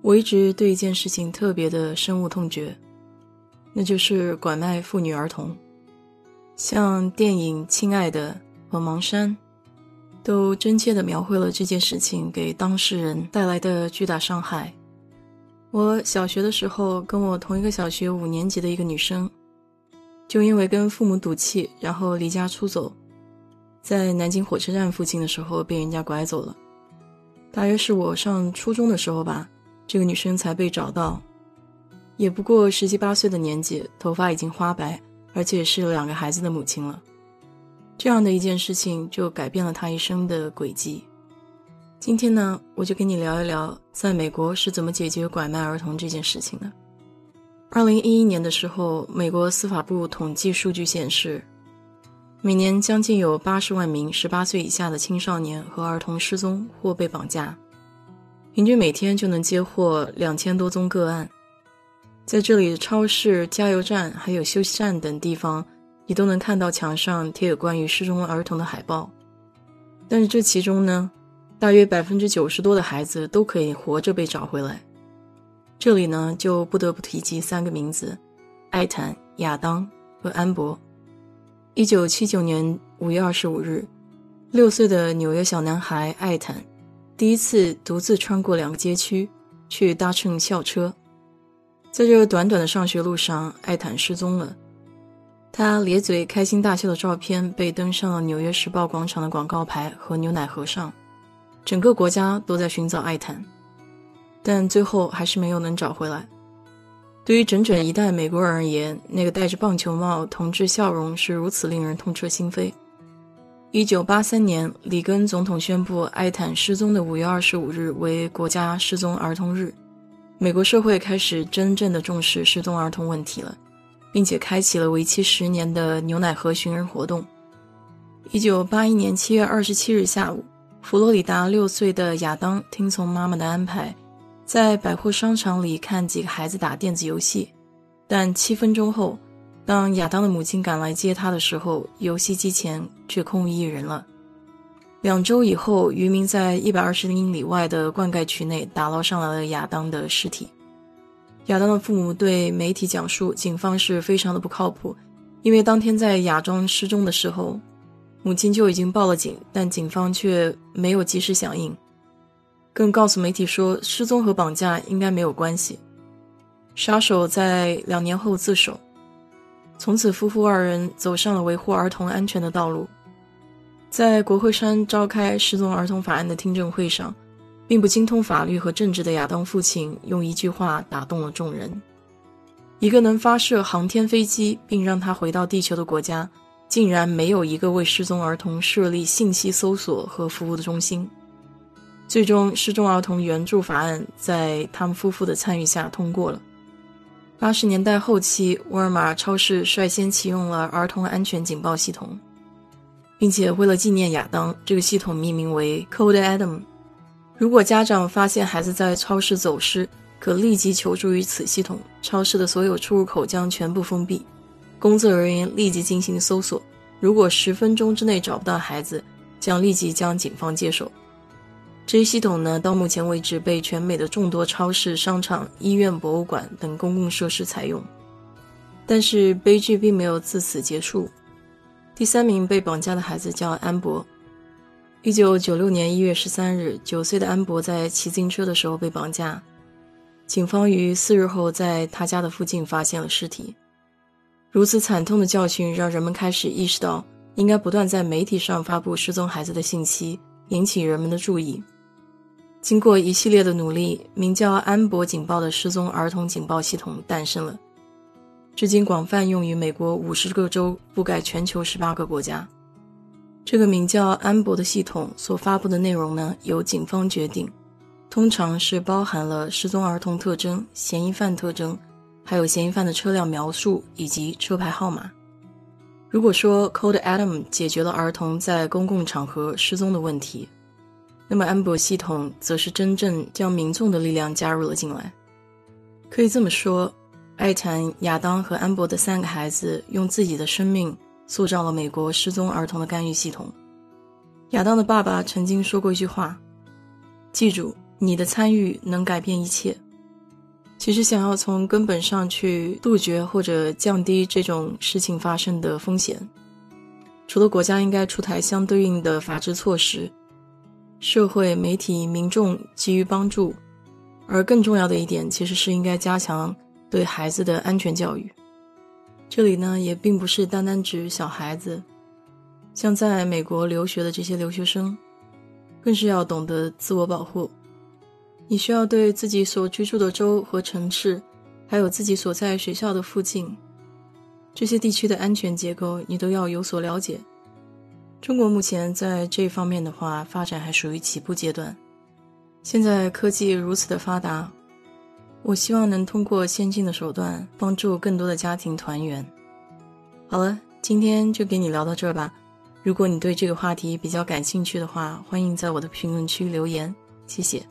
我一直对一件事情特别的深恶痛绝，那就是拐卖妇女儿童。像电影《亲爱的》和《盲山》，都真切的描绘了这件事情给当事人带来的巨大伤害。我小学的时候，跟我同一个小学五年级的一个女生，就因为跟父母赌气，然后离家出走。在南京火车站附近的时候被人家拐走了，大约是我上初中的时候吧，这个女生才被找到，也不过十七八岁的年纪，头发已经花白，而且是两个孩子的母亲了。这样的一件事情就改变了她一生的轨迹。今天呢，我就跟你聊一聊，在美国是怎么解决拐卖儿童这件事情的。二零一一年的时候，美国司法部统计数据显示。每年将近有八十万名十八岁以下的青少年和儿童失踪或被绑架，平均每天就能接获两千多宗个案。在这里，超市、加油站还有休息站等地方，你都能看到墙上贴有关于失踪儿童的海报。但是这其中呢，大约百分之九十多的孩子都可以活着被找回来。这里呢，就不得不提及三个名字：艾坦、亚当和安博。一九七九年五月二十五日，六岁的纽约小男孩艾坦第一次独自穿过两个街区去搭乘校车。在这短短的上学路上，艾坦失踪了。他咧嘴开心大笑的照片被登上了《纽约时报》广场的广告牌和牛奶盒上。整个国家都在寻找艾坦，但最后还是没有能找回来。对于整整一代美国人而言，那个戴着棒球帽、同志笑容是如此令人痛彻心扉。一九八三年，里根总统宣布艾坦失踪的五月二十五日为国家失踪儿童日，美国社会开始真正的重视失踪儿童问题了，并且开启了为期十年的牛奶盒寻人活动。一九八一年七月二十七日下午，佛罗里达六岁的亚当听从妈妈的安排。在百货商场里看几个孩子打电子游戏，但七分钟后，当亚当的母亲赶来接他的时候，游戏机前却空无一人了。两周以后，渔民在一百二十英里外的灌溉区内打捞上来了亚当的尸体。亚当的父母对媒体讲述，警方是非常的不靠谱，因为当天在亚当失踪的时候，母亲就已经报了警，但警方却没有及时响应。更告诉媒体说，失踪和绑架应该没有关系。杀手在两年后自首，从此夫妇二人走上了维护儿童安全的道路。在国会山召开失踪儿童法案的听证会上，并不精通法律和政治的亚当父亲用一句话打动了众人：一个能发射航天飞机并让他回到地球的国家，竟然没有一个为失踪儿童设立信息搜索和服务的中心。最终，失踪儿童援助法案在他们夫妇的参与下通过了。八十年代后期，沃尔玛超市率先启用了儿童安全警报系统，并且为了纪念亚当，这个系统命名为 Code Adam。如果家长发现孩子在超市走失，可立即求助于此系统，超市的所有出入口将全部封闭，工作人员立即进行搜索。如果十分钟之内找不到孩子，将立即将警方接手。这一系统呢，到目前为止被全美的众多超市、商场、医院、博物馆等公共设施采用。但是悲剧并没有自此结束。第三名被绑架的孩子叫安博。一九九六年一月十三日，九岁的安博在骑自行车的时候被绑架。警方于四日后在他家的附近发现了尸体。如此惨痛的教训让人们开始意识到，应该不断在媒体上发布失踪孩子的信息，引起人们的注意。经过一系列的努力，名叫“安博警报”的失踪儿童警报系统诞生了，至今广泛用于美国五十个州，覆盖全球十八个国家。这个名叫“安博”的系统所发布的内容呢，由警方决定，通常是包含了失踪儿童特征、嫌疑犯特征，还有嫌疑犯的车辆描述以及车牌号码。如果说 Code Adam 解决了儿童在公共场合失踪的问题，那么安博系统则是真正将民众的力量加入了进来。可以这么说，爱谈亚当和安博的三个孩子用自己的生命塑造了美国失踪儿童的干预系统。亚当的爸爸曾经说过一句话：“记住，你的参与能改变一切。”其实，想要从根本上去杜绝或者降低这种事情发生的风险，除了国家应该出台相对应的法制措施，社会、媒体、民众给予帮助，而更重要的一点，其实是应该加强对孩子的安全教育。这里呢，也并不是单单指小孩子，像在美国留学的这些留学生，更是要懂得自我保护。你需要对自己所居住的州和城市，还有自己所在学校的附近，这些地区的安全结构，你都要有所了解。中国目前在这方面的话，发展还属于起步阶段。现在科技如此的发达，我希望能通过先进的手段，帮助更多的家庭团圆。好了，今天就给你聊到这儿吧。如果你对这个话题比较感兴趣的话，欢迎在我的评论区留言，谢谢。